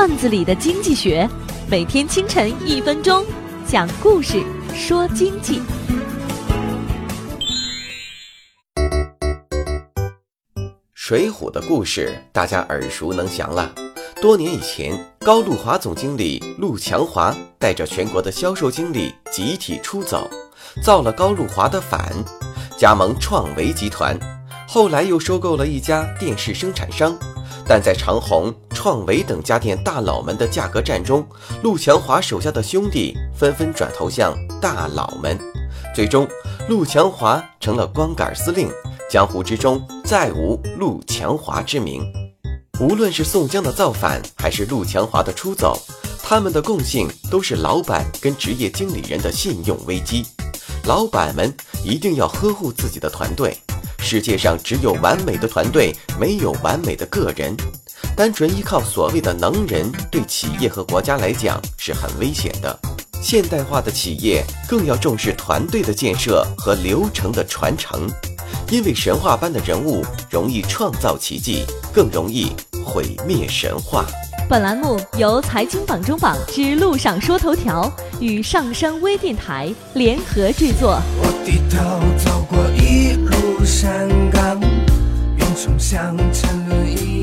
段子里的经济学，每天清晨一分钟，讲故事说经济。水浒的故事大家耳熟能详了。多年以前，高露华总经理陆强华带着全国的销售经理集体出走，造了高露华的反，加盟创维集团。后来又收购了一家电视生产商，但在长虹、创维等家电大佬们的价格战中，陆强华手下的兄弟纷纷转投向大佬们，最终陆强华成了光杆司令。江湖之中再无陆强华之名。无论是宋江的造反，还是陆强华的出走，他们的共性都是老板跟职业经理人的信用危机。老板们一定要呵护自己的团队。世界上只有完美的团队，没有完美的个人。单纯依靠所谓的能人，对企业和国家来讲是很危险的。现代化的企业更要重视团队的建设和流程的传承。因为神话般的人物容易创造奇迹，更容易毁灭神话。本栏目由财经榜中榜之路上说头条与上山微电台联合制作。我低头走过一路山岗，云冲向沉沦已久的沧桑。